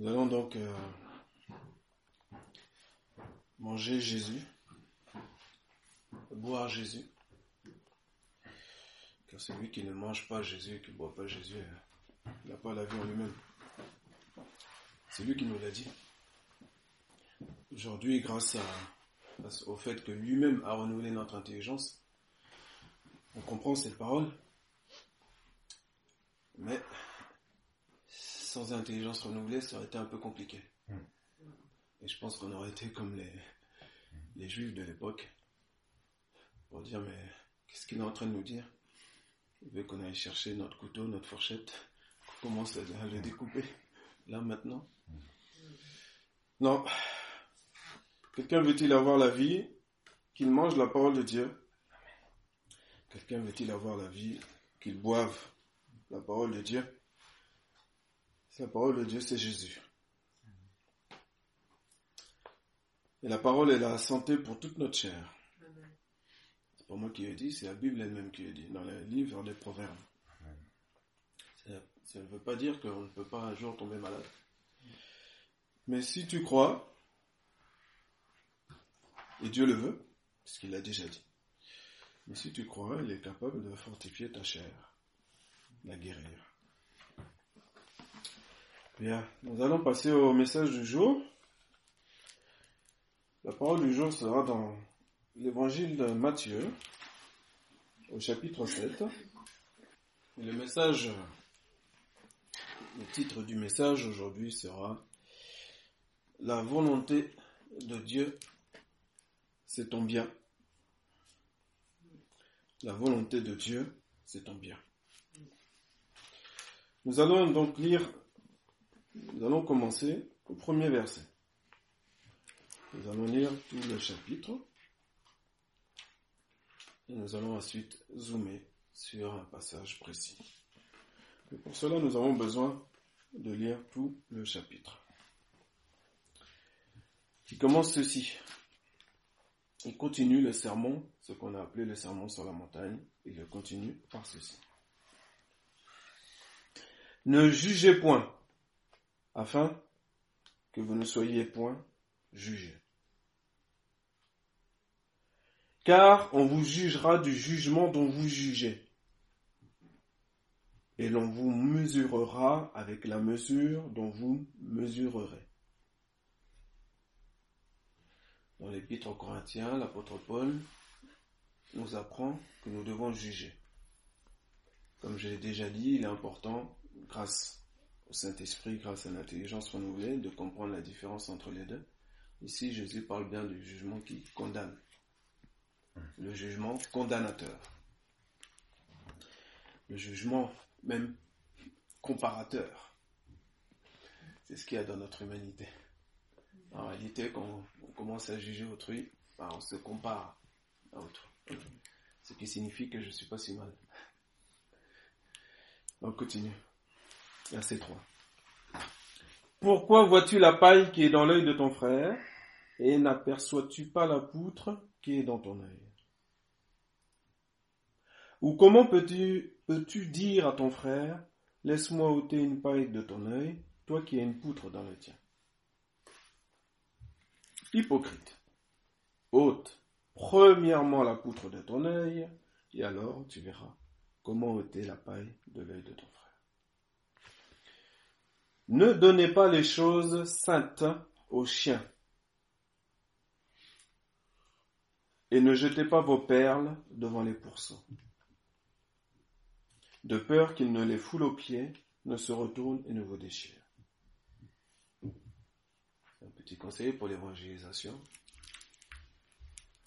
Nous allons donc euh, manger Jésus, boire Jésus. Car celui qui ne mange pas Jésus, qui ne boit pas Jésus, euh, n'a pas la vie en lui-même. C'est lui qui nous l'a dit. Aujourd'hui, grâce au fait que lui-même a renouvelé notre intelligence, on comprend cette parole. Mais sans intelligence renouvelée, ça aurait été un peu compliqué. Et je pense qu'on aurait été comme les, les juifs de l'époque, pour dire, mais qu'est-ce qu'il est en train de nous dire? Il veut qu'on aille chercher notre couteau, notre fourchette, qu'on commence à le découper, là maintenant? Non. Quelqu'un veut-il avoir la vie Qu'il mange la parole de Dieu? Quelqu'un veut-il avoir la vie Qu'il boive la parole de Dieu? La parole de Dieu, c'est Jésus. Et la parole est la santé pour toute notre chair. C'est pas moi qui le dit, c'est la Bible elle-même qui le dit, dans le livre des Proverbes. Ça ne veut pas dire qu'on ne peut pas un jour tomber malade. Mais si tu crois, et Dieu le veut, parce qu'il l'a déjà dit, mais si tu crois, il est capable de fortifier ta chair, la guérir. Bien, nous allons passer au message du jour. La parole du jour sera dans l'évangile de Matthieu, au chapitre 7. Et le message, le titre du message aujourd'hui sera La volonté de Dieu, c'est ton bien. La volonté de Dieu, c'est ton bien. Nous allons donc lire nous allons commencer au premier verset. Nous allons lire tout le chapitre et nous allons ensuite zoomer sur un passage précis. Et pour cela, nous avons besoin de lire tout le chapitre. Qui commence ceci. Il continue le sermon, ce qu'on a appelé le sermon sur la montagne, il le continue par ceci. Ne jugez point afin que vous ne soyez point jugés. Car on vous jugera du jugement dont vous jugez, et l'on vous mesurera avec la mesure dont vous mesurerez. Dans l'épître aux Corinthiens, l'apôtre Paul nous apprend que nous devons juger. Comme je l'ai déjà dit, il est important, grâce au Saint-Esprit grâce à l'intelligence renouvelée de comprendre la différence entre les deux. Ici, Jésus parle bien du jugement qui condamne. Le jugement condamnateur. Le jugement même comparateur. C'est ce qu'il y a dans notre humanité. En réalité, quand on commence à juger autrui, ben, on se compare à autrui. Ce qui signifie que je ne suis pas si mal. On continue. Verset 3. Pourquoi vois-tu la paille qui est dans l'œil de ton frère et n'aperçois-tu pas la poutre qui est dans ton œil? Ou comment peux-tu peux dire à ton frère, laisse-moi ôter une paille de ton œil, toi qui as une poutre dans le tien Hypocrite, ôte premièrement la poutre de ton œil, et alors tu verras comment ôter la paille de l'œil de ton frère. Ne donnez pas les choses saintes aux chiens. Et ne jetez pas vos perles devant les pourceaux, de peur qu'ils ne les foulent aux pieds, ne se retournent et ne vous déchirent. Un petit conseil pour l'évangélisation.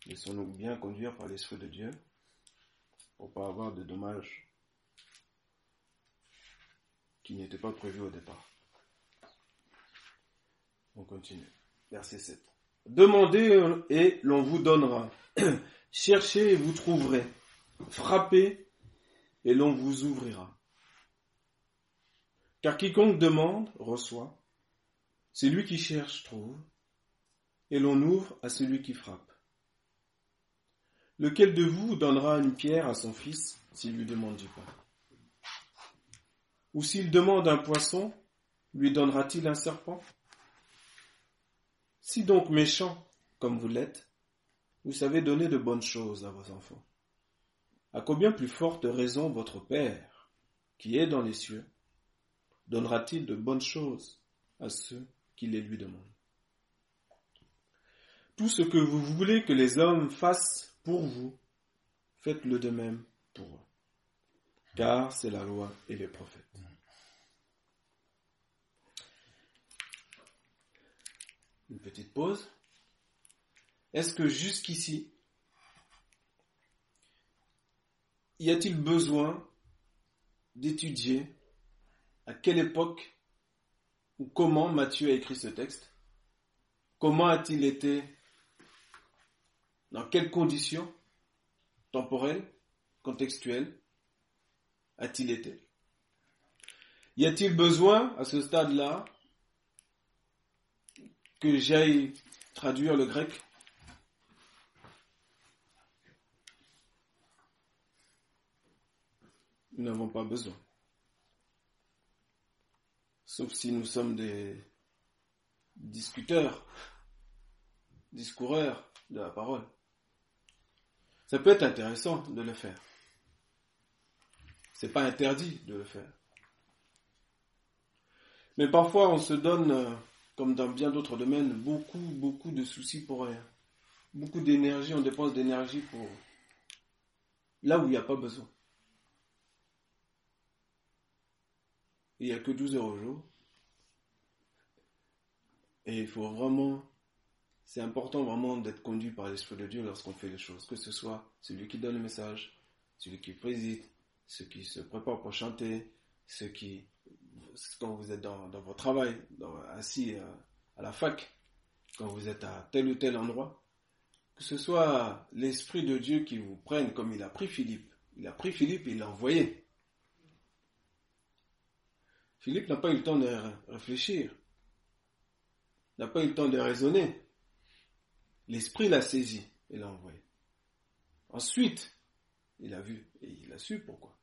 Laissons-nous bien conduire par l'Esprit de Dieu pour pas avoir de dommages qui n'étaient pas prévus au départ. On continue. Verset 7. Demandez et l'on vous donnera. Cherchez et vous trouverez. Frappez et l'on vous ouvrira. Car quiconque demande reçoit. Celui qui cherche trouve. Et l'on ouvre à celui qui frappe. Lequel de vous donnera une pierre à son fils s'il lui demande du pain? Ou s'il demande un poisson, lui donnera-t-il un serpent? Si donc méchant comme vous l'êtes, vous savez donner de bonnes choses à vos enfants, à combien plus forte raison votre Père, qui est dans les cieux, donnera-t-il de bonnes choses à ceux qui les lui demandent? Tout ce que vous voulez que les hommes fassent pour vous, faites-le de même pour eux, car c'est la loi et les prophètes. Une petite pause. Est-ce que jusqu'ici, y a-t-il besoin d'étudier à quelle époque ou comment Matthieu a écrit ce texte? Comment a-t-il été Dans quelles conditions temporelles, contextuelles a-t-il été? Y a-t-il besoin à ce stade-là que j'aille traduire le grec Nous n'avons pas besoin. Sauf si nous sommes des discuteurs, discoureurs de la parole. Ça peut être intéressant de le faire. C'est pas interdit de le faire. Mais parfois on se donne, euh, comme dans bien d'autres domaines, beaucoup, beaucoup de soucis pour rien. Beaucoup d'énergie, on dépense d'énergie pour là où il n'y a pas besoin. Il n'y a que 12 heures au jour. Et il faut vraiment, c'est important vraiment d'être conduit par l'Esprit de Dieu lorsqu'on fait les choses. Que ce soit celui qui donne le message, celui qui préside, ceux qui se préparent pour chanter, ceux qui, quand vous êtes dans, votre travail, assis à, la fac, quand vous êtes à tel ou tel endroit, que ce soit l'Esprit de Dieu qui vous prenne comme il a pris Philippe. Il a pris Philippe et il l'a envoyé. Philippe n'a pas eu le temps de réfléchir, n'a pas eu le temps de raisonner. L'esprit l'a saisi et l'a envoyé. Ensuite, il a vu et il a su pourquoi.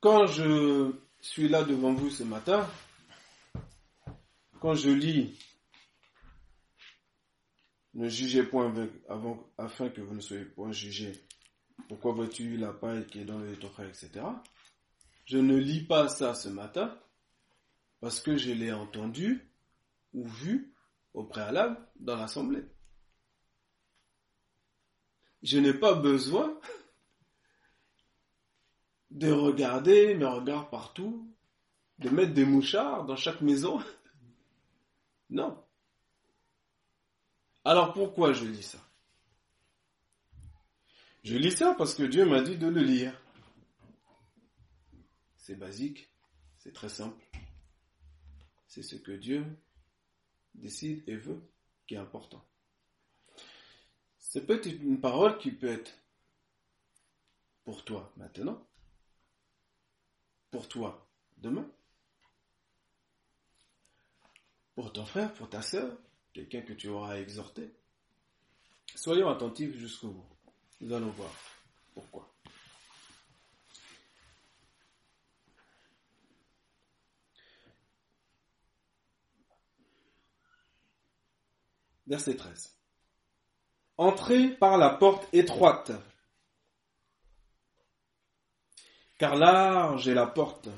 Quand je suis là devant vous ce matin, quand je lis Ne jugez point avant, afin que vous ne soyez point jugés pourquoi vois-tu la paille qui est dans le frère, etc. Je ne lis pas ça ce matin parce que je l'ai entendu ou vu au préalable dans l'assemblée. Je n'ai pas besoin de regarder mes regards partout, de mettre des mouchards dans chaque maison. Non. Alors pourquoi je lis ça? Je lis ça parce que Dieu m'a dit de le lire. C'est basique, c'est très simple. C'est ce que Dieu décide et veut qui est important. C'est peut-être une parole qui peut être pour toi maintenant, pour toi demain, pour ton frère, pour ta soeur, quelqu'un que tu auras exhorté. Soyons attentifs jusqu'au bout. Nous allons voir pourquoi. Verset 13. Entrez par la porte étroite, car large est la porte,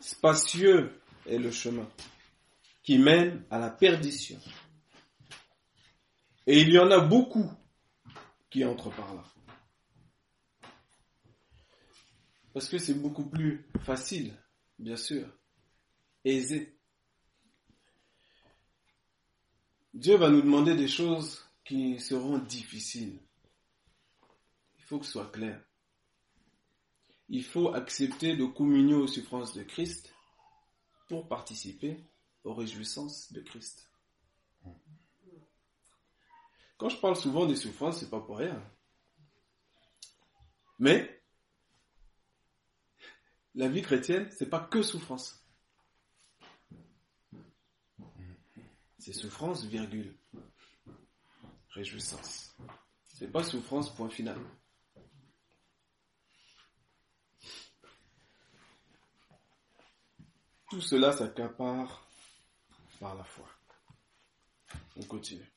spacieux est le chemin qui mène à la perdition. Et il y en a beaucoup qui entre par là. Parce que c'est beaucoup plus facile, bien sûr, aisé. Dieu va nous demander des choses qui seront difficiles. Il faut que ce soit clair. Il faut accepter de communier aux souffrances de Christ pour participer aux réjouissances de Christ. Quand je parle souvent des souffrances, c'est pas pour rien. Mais la vie chrétienne, c'est pas que souffrance. C'est souffrance, virgule. Réjouissance. C'est pas souffrance, point final. Tout cela s'accapare par la foi. On continue.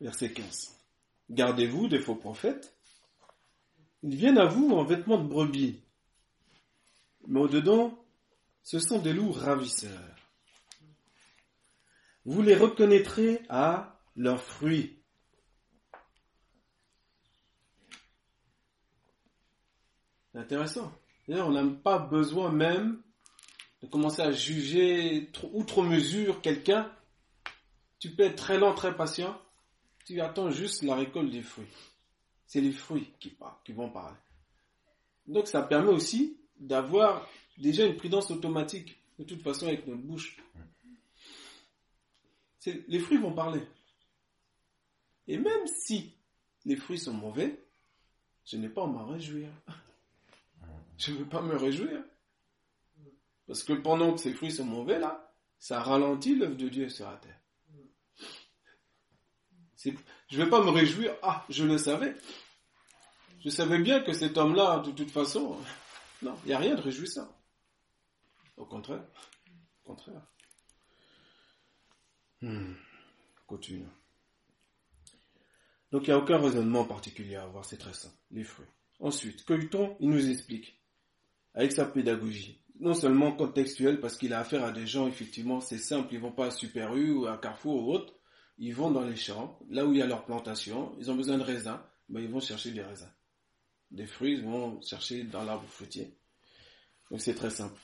Verset 15. Gardez-vous des faux prophètes. Ils viennent à vous en vêtements de brebis, mais au-dedans, ce sont des loups ravisseurs. Vous les reconnaîtrez à leurs fruits. Intéressant. D'ailleurs, on n'a pas besoin même de commencer à juger outre mesure quelqu'un. Tu peux être très lent, très patient. Tu attends juste la récolte des fruits. C'est les fruits qui, parlent, qui vont parler. Donc ça permet aussi d'avoir déjà une prudence automatique, de toute façon, avec notre bouche. Les fruits vont parler. Et même si les fruits sont mauvais, je n'ai pas à m'en réjouir. Je ne veux pas me réjouir? Parce que pendant que ces fruits sont mauvais, là, ça ralentit l'œuvre de Dieu sur la terre. Je ne vais pas me réjouir, ah, je le savais. Je savais bien que cet homme-là, de toute façon, non, il n'y a rien de réjouissant. Au contraire. Au contraire. Hmm. Continue. Donc il n'y a aucun raisonnement particulier à avoir, c'est très simple. Les fruits. Ensuite, Cueilleton, il nous explique, avec sa pédagogie, non seulement contextuelle, parce qu'il a affaire à des gens, effectivement, c'est simple, ils vont pas à Super U ou à Carrefour ou autre, ils vont dans les champs, là où il y a leur plantation, ils ont besoin de raisins, ben ils vont chercher des raisins. Des fruits, ils vont chercher dans l'arbre fruitier. Donc c'est très simple.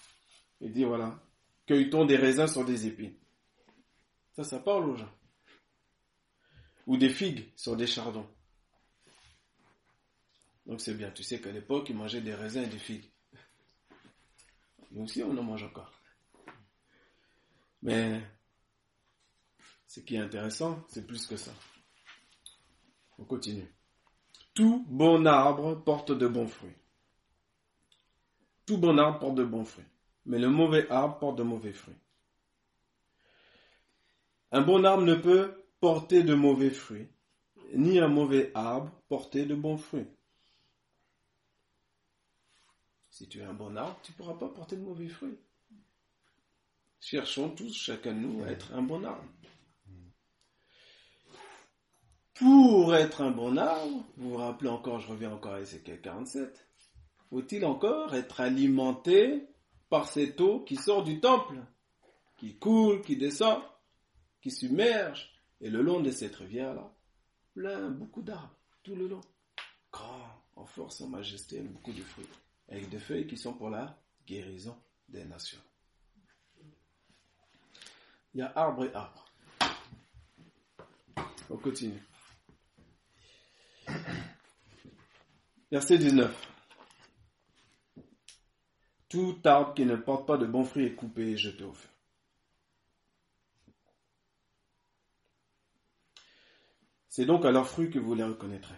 Il dit voilà, cueille-t-on des raisins sur des épines? Ça, ça parle aux gens. Ou des figues sur des chardons. Donc c'est bien, tu sais qu'à l'époque, ils mangeaient des raisins et des figues. Nous aussi, on en mange encore. Mais ce qui est intéressant, c'est plus que ça. On continue. Tout bon arbre porte de bons fruits. Tout bon arbre porte de bons fruits. Mais le mauvais arbre porte de mauvais fruits. Un bon arbre ne peut porter de mauvais fruits, ni un mauvais arbre porter de bons fruits. Si tu es un bon arbre, tu ne pourras pas porter de mauvais fruits. Cherchons tous, chacun de nous, à être un bon arbre. Pour être un bon arbre, vous vous rappelez encore, je reviens encore à Ezekiel 47, faut-il encore être alimenté par cette eau qui sort du temple, qui coule, qui descend, qui submerge, et le long de cette rivière-là, plein, beaucoup d'arbres, tout le long, grand, en force, en majesté, beaucoup de fruits avec des feuilles qui sont pour la guérison des nations. Il y a arbre et arbre. On continue. Verset 19. Tout arbre qui ne porte pas de bons fruits est coupé et jeté au feu. C'est donc à leurs fruits que vous les reconnaîtrez.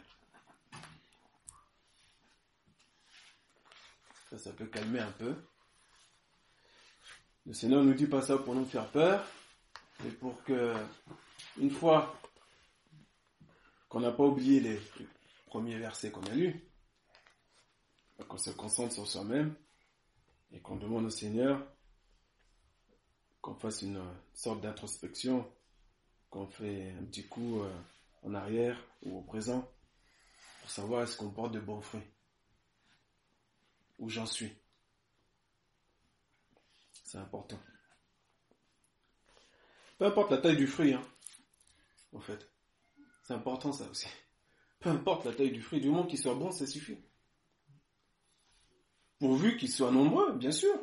Ça, peut calmer un peu. Le Seigneur ne nous dit pas ça pour nous faire peur, mais pour que, une fois qu'on n'a pas oublié les premiers versets qu'on a lus, qu'on se concentre sur soi-même et qu'on demande au Seigneur qu'on fasse une sorte d'introspection, qu'on fait un petit coup euh, en arrière ou au présent pour savoir est-ce qu'on porte de bons fruits où j'en suis. C'est important. Peu importe la taille du fruit, hein, en fait. C'est important ça aussi. Peu importe la taille du fruit, du moment qu'il soit bon, ça suffit. Pourvu qu'il soit nombreux, bien sûr.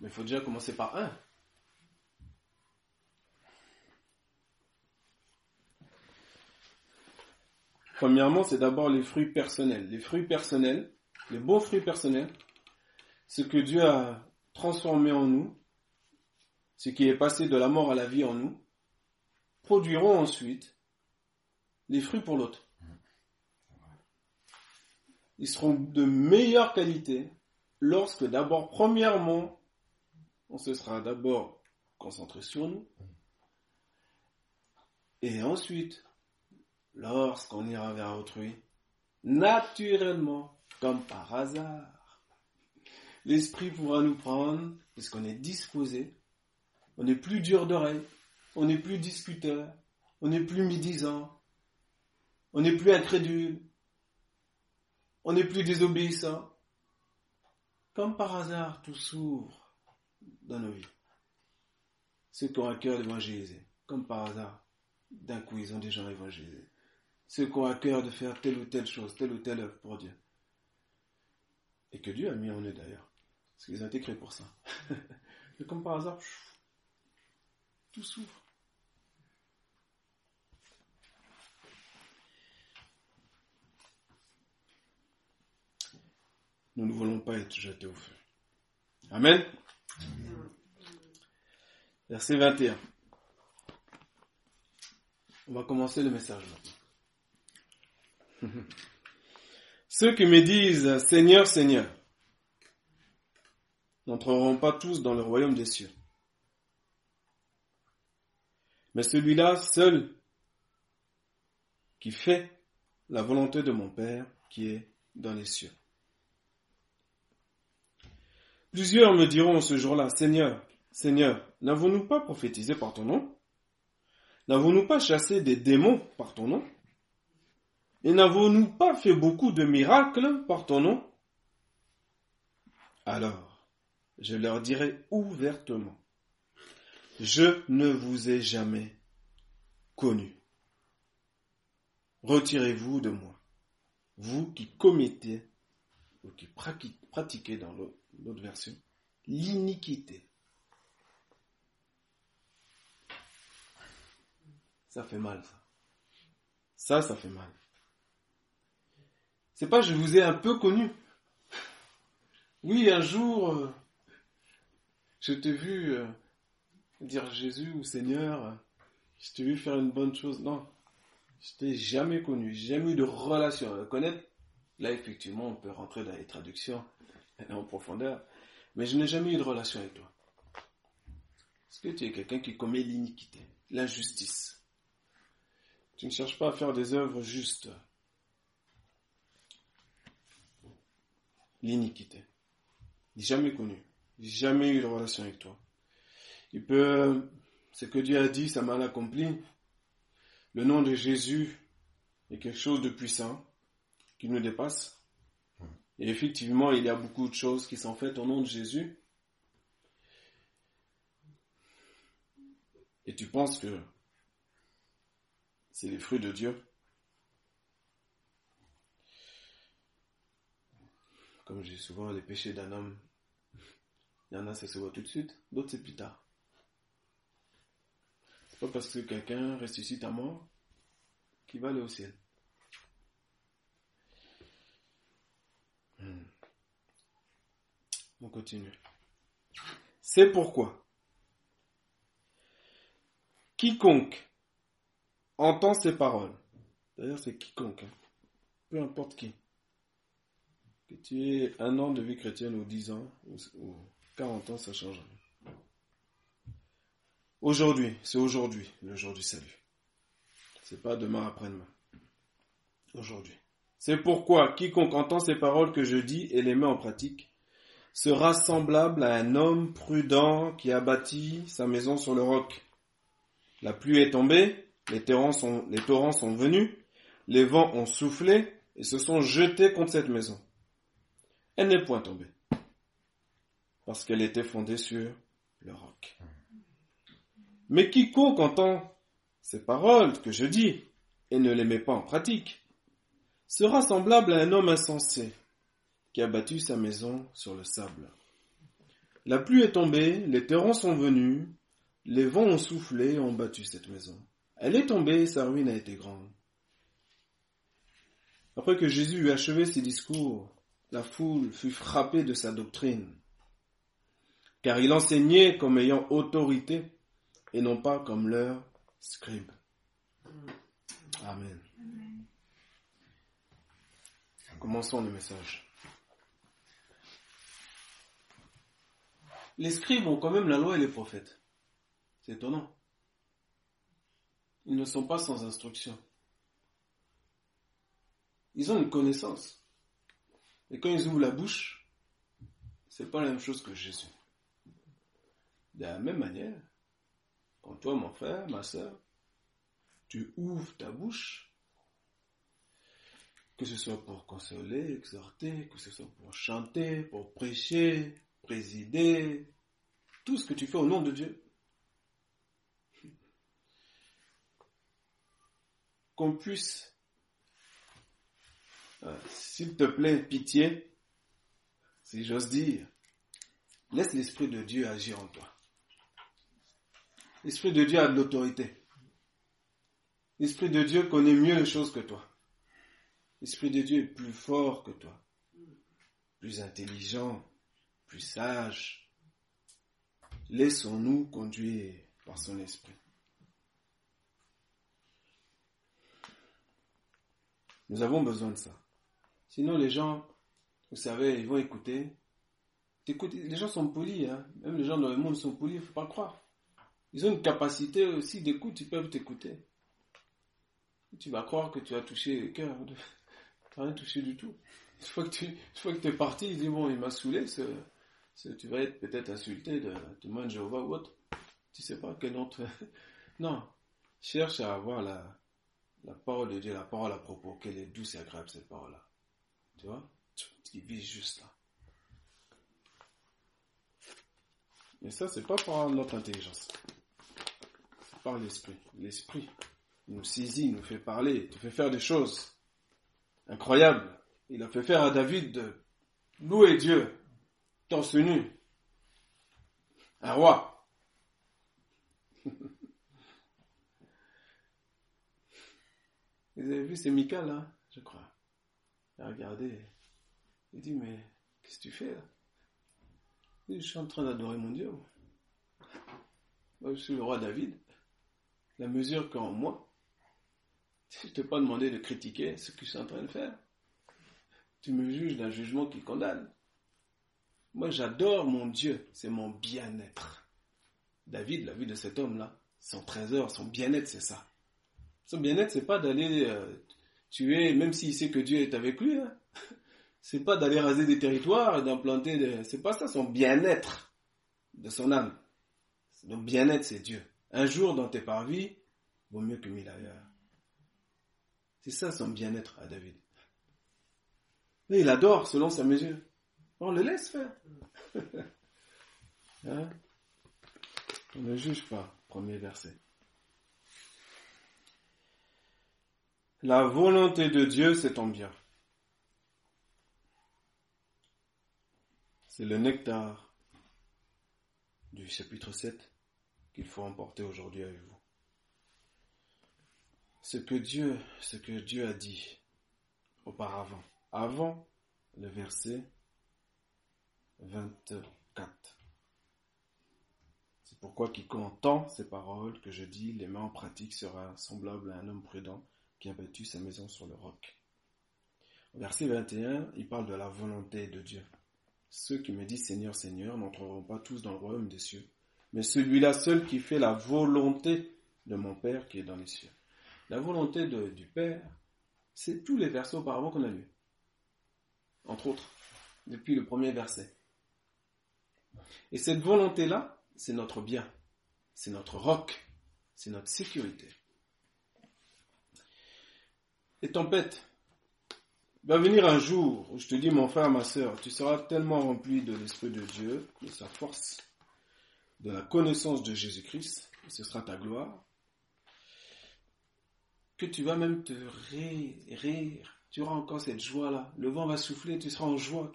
Mais il faut déjà commencer par un. Premièrement, c'est d'abord les fruits personnels. Les fruits personnels, les bons fruits personnels, ce que Dieu a transformé en nous, ce qui est passé de la mort à la vie en nous, produiront ensuite les fruits pour l'autre. Ils seront de meilleure qualité lorsque d'abord, premièrement, on se sera d'abord concentré sur nous, et ensuite, lorsqu'on ira vers autrui, naturellement, comme par hasard, l'Esprit pourra nous prendre, parce qu'on est disposé, on n'est plus dur d'oreille, on n'est plus discuteur, on n'est plus médisant, on n'est plus incrédule, on n'est plus désobéissant. Comme par hasard, tout s'ouvre dans nos vies. Ceux qui ont à cœur d'évangéliser, comme par hasard, d'un coup, ils ont des gens évangélisés. Ceux qui ont à cœur de faire telle ou telle chose, telle ou telle œuvre pour Dieu. Et que Dieu a mis en eux d'ailleurs. Parce qu'ils ont été créés pour ça. Et comme par hasard, tout s'ouvre. Nous ne voulons pas être jetés au feu. Amen. Verset 21. On va commencer le message maintenant. Ceux qui me disent Seigneur, Seigneur, n'entreront pas tous dans le royaume des cieux. Mais celui-là seul qui fait la volonté de mon Père qui est dans les cieux. Plusieurs me diront ce jour-là, Seigneur, Seigneur, n'avons-nous pas prophétisé par ton nom? N'avons-nous pas chassé des démons par ton nom? Et n'avons-nous pas fait beaucoup de miracles par ton nom? Alors, je leur dirai ouvertement, je ne vous ai jamais connu. Retirez-vous de moi, vous qui commettez ou qui pratiquez dans l'autre version l'iniquité. Ça fait mal, ça. Ça, ça fait mal. C'est pas je vous ai un peu connu. Oui, un jour, euh, je t'ai vu euh, dire Jésus ou Seigneur, je t'ai vu faire une bonne chose. Non, je t'ai jamais connu, jamais eu de relation à connaître. Là, effectivement, on peut rentrer dans les traductions en profondeur, mais je n'ai jamais eu de relation avec toi. Est-ce que tu es quelqu'un qui commet l'iniquité, l'injustice? Tu ne cherches pas à faire des œuvres justes. L'iniquité. Jamais connu. Jamais eu de relation avec toi. Il peut, ce que Dieu a dit, ça mal accompli. Le nom de Jésus est quelque chose de puissant qui nous dépasse. Et effectivement, il y a beaucoup de choses qui sont faites au nom de Jésus. Et tu penses que c'est les fruits de Dieu? Comme dis souvent, les péchés d'un homme, il y en a, ça se voit tout de suite, d'autres c'est plus tard. C'est pas parce que quelqu'un ressuscite à mort qu'il va aller au ciel. Hmm. On continue. C'est pourquoi quiconque entend ces paroles. D'ailleurs, c'est quiconque, hein. peu importe qui. Que tu aies un an de vie chrétienne ou dix ans ou, 40 ans, ça change Aujourd'hui, c'est aujourd'hui le jour du salut. C'est pas demain après-demain. Aujourd'hui. C'est pourquoi quiconque entend ces paroles que je dis et les met en pratique sera semblable à un homme prudent qui a bâti sa maison sur le roc. La pluie est tombée, les torrents sont, les torrents sont venus, les vents ont soufflé et se sont jetés contre cette maison. Elle n'est point tombée, parce qu'elle était fondée sur le roc. Mais quiconque entend ces paroles que je dis et ne les met pas en pratique, sera semblable à un homme insensé qui a battu sa maison sur le sable. La pluie est tombée, les torrents sont venus, les vents ont soufflé et ont battu cette maison. Elle est tombée, sa ruine a été grande. Après que Jésus eut achevé ses discours, la foule fut frappée de sa doctrine, car il enseignait comme ayant autorité et non pas comme leur scribe. Amen. Commençons le message. Les scribes ont quand même la loi et les prophètes. C'est étonnant. Ils ne sont pas sans instruction. Ils ont une connaissance. Et quand ils ouvrent la bouche, c'est pas la même chose que Jésus. De la même manière, quand toi, mon frère, ma soeur, tu ouvres ta bouche, que ce soit pour consoler, exhorter, que ce soit pour chanter, pour prêcher, présider, tout ce que tu fais au nom de Dieu. Qu'on puisse, s'il te plaît, pitié, si j'ose dire, laisse l'Esprit de Dieu agir en toi. L'Esprit de Dieu a de l'autorité. L'Esprit de Dieu connaît mieux les choses que toi. L'Esprit de Dieu est plus fort que toi, plus intelligent, plus sage. Laissons-nous conduire par son Esprit. Nous avons besoin de ça. Sinon, les gens, vous savez, ils vont écouter. les gens sont polis, hein. même les gens dans le monde sont polis, il ne faut pas croire. Ils ont une capacité aussi d'écoute, ils peuvent t'écouter. Tu vas croire que tu as touché le cœur. Tu n'as rien touché du tout. Une fois que tu es parti, ils disent, bon, il m'a saoulé, tu vas être peut-être insulté de témoin de Jéhovah ou autre. Tu sais pas quel autre. non. Cherche à avoir la, la parole de Dieu, la parole à propos, qu'elle est douce et agréable cette parole-là. Tu vois? Tu vis juste là. Mais ça, c'est pas par notre intelligence par l'Esprit. L'Esprit nous saisit, nous fait parler, te fait faire des choses incroyables. Il a fait faire à David de louer Dieu, torse nu, un roi. Vous avez vu, c'est Mika là, je crois. Il a regardé. Il dit, mais qu'est-ce que tu fais là? Je suis en train d'adorer mon Dieu. Moi, je suis le roi David la mesure qu'en moi, je ne t'ai pas demandé de critiquer ce que je suis en train de faire. Tu me juges d'un jugement qui condamne. Moi, j'adore mon Dieu, c'est mon bien-être. David, la vie de cet homme-là, son trésor, son bien-être, c'est ça. Son bien-être, c'est pas d'aller euh, tuer, même s'il sait que Dieu est avec lui. Hein. C'est pas d'aller raser des territoires et d'implanter des... C'est pas ça son bien-être de son âme. Son bien-être, c'est Dieu. Un jour dans tes parvis vaut mieux que mille ailleurs. C'est ça son bien-être à David. Et il adore selon sa mesure. On le laisse faire. Hein? On ne juge pas. Premier verset. La volonté de Dieu, c'est ton bien. C'est le nectar du chapitre 7 qu'il faut emporter aujourd'hui avec vous. Ce que Dieu, ce que Dieu a dit auparavant, avant le verset 24. C'est pourquoi quiconque entend ces paroles que je dis, les mains en pratique, sera semblable à un homme prudent qui a bâti sa maison sur le roc. Verset 21, il parle de la volonté de Dieu. Ceux qui me disent Seigneur, Seigneur n'entreront pas tous dans le royaume des cieux, mais celui-là seul qui fait la volonté de mon Père qui est dans les cieux. La volonté du Père, c'est tous les versets auparavant qu'on a lus. Entre autres, depuis le premier verset. Et cette volonté-là, c'est notre bien, c'est notre roc, c'est notre sécurité. Et tempête, va venir un jour où je te dis, mon frère, ma soeur, tu seras tellement rempli de l'Esprit de Dieu, de sa force, de la connaissance de Jésus-Christ, ce sera ta gloire, que tu vas même te rire, rire. Tu auras encore cette joie-là. Le vent va souffler, tu seras en joie.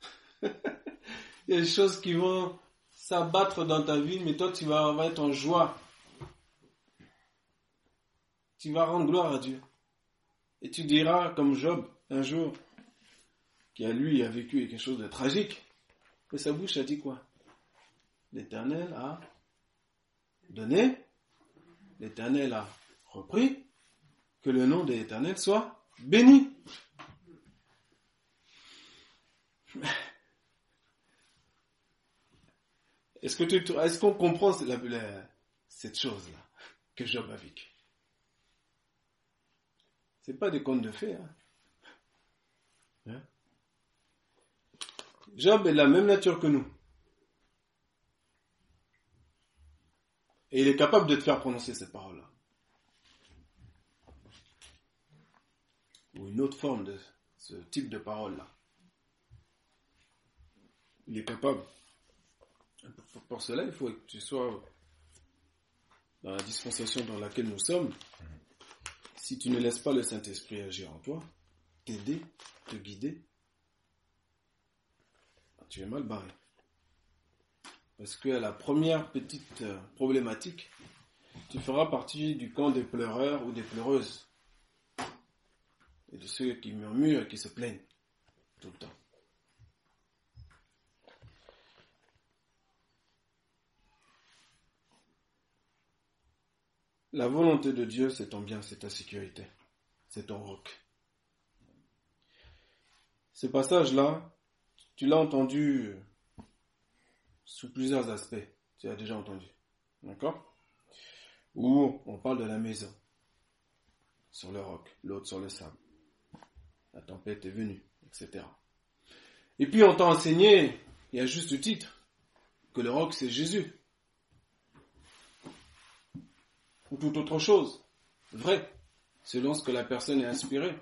Il y a des choses qui vont s'abattre dans ta vie, mais toi, tu vas, être en joie. Tu vas rendre gloire à Dieu. Et tu diras, comme Job, un jour, qui a lui a vécu quelque chose de tragique, que sa bouche a dit quoi? L'Éternel a donné, l'Éternel a repris, que le nom de l'Éternel soit béni. Est-ce qu'on comprend cette chose-là que Job a vécue? C'est pas des contes de fées. Hein? hein? Job est de la même nature que nous. Et il est capable de te faire prononcer cette parole-là. Ou une autre forme de ce type de parole-là. Il est capable. Pour cela, il faut que tu sois dans la dispensation dans laquelle nous sommes. Si tu ne laisses pas le Saint-Esprit agir en toi, t'aider, te guider, tu es mal barré. Parce que la première petite euh, problématique, tu feras partie du camp des pleureurs ou des pleureuses. Et de ceux qui murmurent et qui se plaignent tout le temps. La volonté de Dieu, c'est ton bien, c'est ta sécurité, c'est ton roc. Ce passage-là, tu l'as entendu sous plusieurs aspects. Tu as déjà entendu. D'accord? Où on parle de la maison, sur le roc, l'autre sur le sable. La tempête est venue, etc. Et puis on t'a enseigné, il y a juste le titre, que le roc c'est Jésus. Ou toute autre chose. Vrai, selon ce que la personne est inspirée.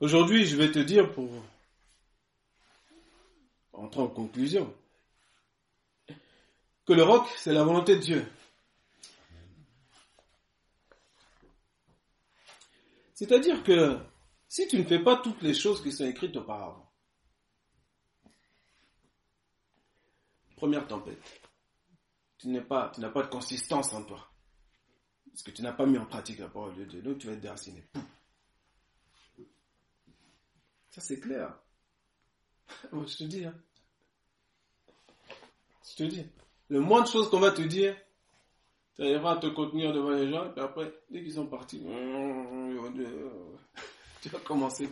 Aujourd'hui, je vais te dire pour entrer en conclusion que le roc, c'est la volonté de Dieu. C'est-à-dire que si tu ne fais pas toutes les choses qui sont écrites auparavant, première tempête, tu n'as pas, tu n'as pas de consistance en toi. Parce que tu n'as pas mis en pratique la parole de Dieu. Donc tu vas être déraciné. Ça c'est clair. Moi je te dis. Hein. Je te dis. Le moins de choses qu'on va te dire, tu à te contenir devant les gens, et après, dès qu'ils sont partis, tu vas commencer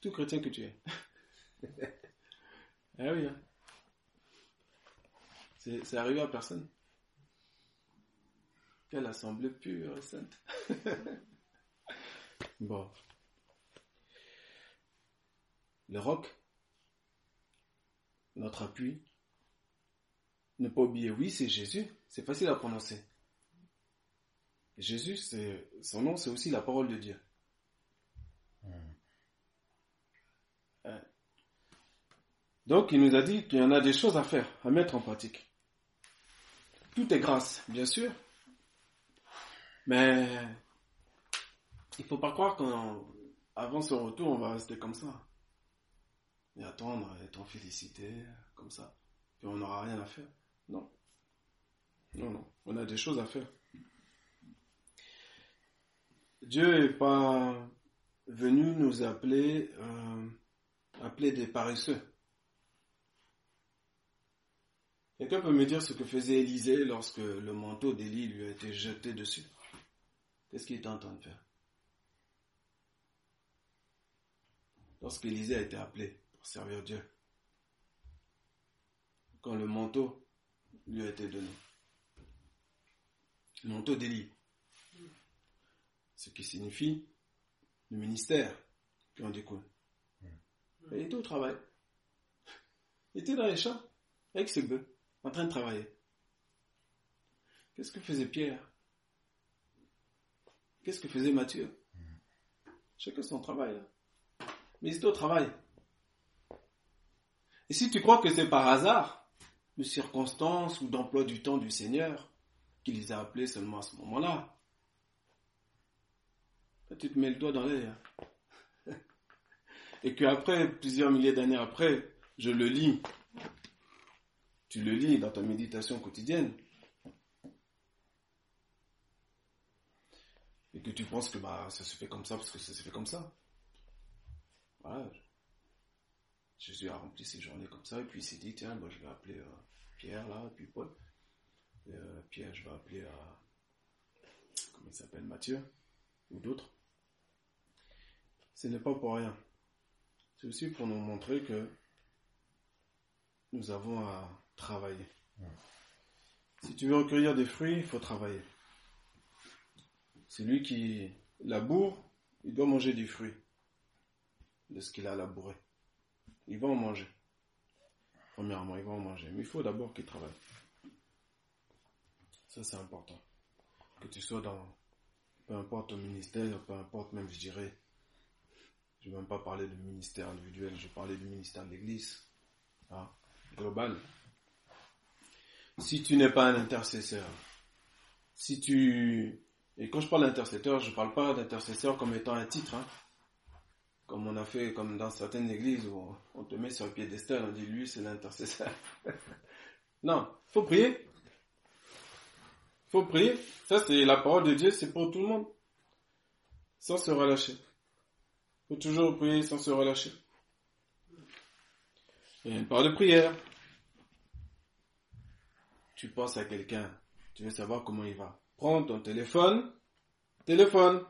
tout chrétien que tu es. ah oui, hein. C'est arrivé à personne. Quelle assemblée pure sainte. bon. Le roc, notre appui, ne pas oublier, oui, c'est Jésus. C'est facile à prononcer. Jésus, son nom, c'est aussi la parole de Dieu. Hein? Donc, il nous a dit qu'il y en a des choses à faire, à mettre en pratique. Tout est grâce, bien sûr. Mais il faut pas croire qu'avant son retour, on va rester comme ça. Et attendre, être félicité, comme ça. Puis on n'aura rien à faire. Non. Non, non. On a des choses à faire. Dieu n'est pas venu nous appeler, euh, appeler des paresseux. Quelqu'un peut me dire ce que faisait Élisée lorsque le manteau d'Élie lui a été jeté dessus? Qu'est-ce qu'il était en train de faire? Lorsqu'Élisée a été appelé pour servir Dieu, quand le manteau lui a été donné. Le manteau d'Élie. Ce qui signifie le ministère qui en découle. Il était au travail. Il était dans les champs avec ses bœufs, en train de travailler. Qu'est-ce que faisait Pierre? Qu'est-ce que faisait Matthieu Chacun son travail. Mais ils étaient au travail. Et si tu crois que c'est par hasard, de circonstances ou d'emploi du temps du Seigneur qui les a appelés seulement à ce moment-là. Tu te mets le doigt dans l'air. Et qu'après, plusieurs milliers d'années après, je le lis. Tu le lis dans ta méditation quotidienne. Et que tu penses que bah, ça se fait comme ça parce que ça se fait comme ça. Voilà. Jésus a rempli ses journées comme ça, et puis il s'est dit, tiens, moi je vais appeler euh, Pierre là, puis Paul. Euh, Pierre, je vais appeler euh, comment il s'appelle, Mathieu, ou d'autres. Ce n'est pas pour rien. C'est aussi pour nous montrer que nous avons à travailler. Si tu veux recueillir des fruits, il faut travailler. C'est lui qui laboure, il doit manger du fruit de ce qu'il a labouré. il va en manger. Premièrement, il va en manger. Mais il faut d'abord qu'il travaille. Ça, c'est important. Que tu sois dans, peu importe ton ministère, peu importe même, je dirais, je ne vais même pas parler de ministère individuel, je parlais du ministère de l'Église, hein, global. Si tu n'es pas un intercesseur, si tu... Et quand je parle d'intercesseur, je ne parle pas d'intercesseur comme étant un titre, hein, comme on a fait comme dans certaines églises où on te met sur le piédestal, on dit lui c'est l'intercesseur. non, faut prier. Faut prier. Ça c'est la parole de Dieu, c'est pour tout le monde. Sans se relâcher. Faut toujours prier sans se relâcher. Il y a une parole de prière. Tu penses à quelqu'un, tu veux savoir comment il va. Prends ton téléphone, téléphone.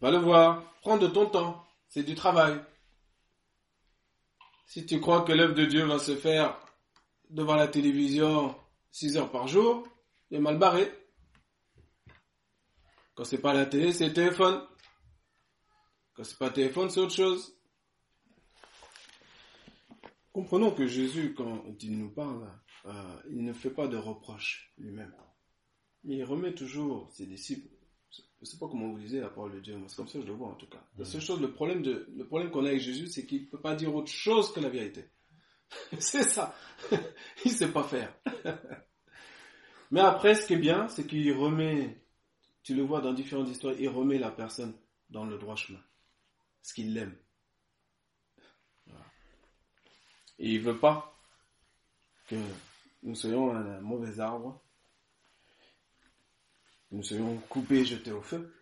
Va le voir, prends de ton temps, c'est du travail. Si tu crois que l'œuvre de Dieu va se faire devant la télévision 6 heures par jour, il est mal barré. Quand c'est pas la télé, c'est le téléphone. Quand c'est pas le téléphone, c'est autre chose. Comprenons que Jésus, quand il nous parle, euh, il ne fait pas de reproches lui-même. Il remet toujours ses disciples je ne sais pas comment vous lisez la parole de Dieu, mais c'est comme ça que je le vois en tout cas. La seule chose, le problème, de, le problème qu'on a avec Jésus, c'est qu'il ne peut pas dire autre chose que la vérité. c'est ça. il ne sait pas faire. mais après, ce qui est bien, c'est qu'il remet, tu le vois dans différentes histoires, il remet la personne dans le droit chemin. Ce qu'il l'aime. Et il ne veut pas que nous soyons un mauvais arbre nous soyons coupés et jetés au feu.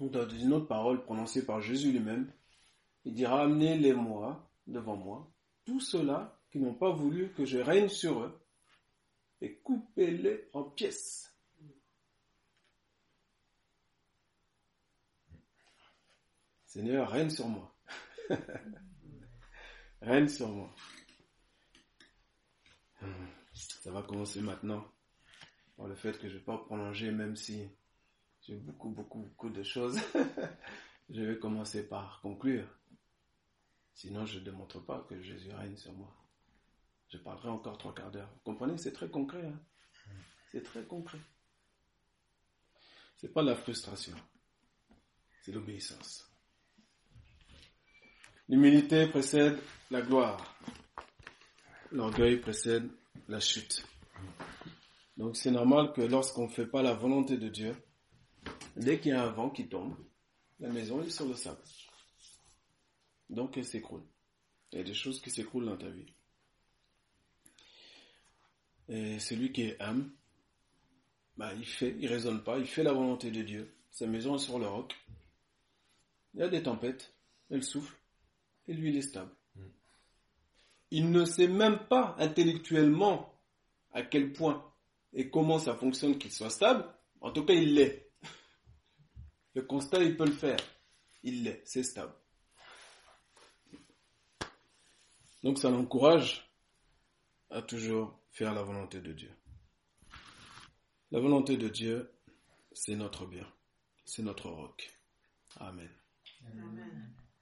Ou dans une autre parole prononcée par Jésus lui-même, il dira Amenez-les-moi devant moi, tous ceux-là qui n'ont pas voulu que je règne sur eux, et coupez-les en pièces. Seigneur, règne sur moi. règne sur moi. Ça va commencer maintenant par le fait que je ne vais pas prolonger, même si j'ai beaucoup, beaucoup, beaucoup de choses. je vais commencer par conclure. Sinon, je ne démontre pas que Jésus règne sur moi. Je parlerai encore trois quarts d'heure. Vous comprenez? C'est très concret. Hein? C'est très concret. C'est pas la frustration. C'est l'obéissance. L'humilité précède la gloire. L'orgueil précède la chute. Donc c'est normal que lorsqu'on ne fait pas la volonté de Dieu, dès qu'il y a un vent qui tombe, la maison est sur le sable. Donc elle s'écroule. Il y a des choses qui s'écroulent dans ta vie. Et celui qui est âme, bah, il fait, il raisonne pas, il fait la volonté de Dieu. Sa maison est sur le roc. Il y a des tempêtes, elle souffle, et lui il est stable. Il ne sait même pas intellectuellement à quel point et comment ça fonctionne qu'il soit stable, en tout cas, il l'est. Le constat, il peut le faire. Il l'est, c'est stable. Donc ça l'encourage à toujours faire la volonté de Dieu. La volonté de Dieu, c'est notre bien, c'est notre roc. Amen.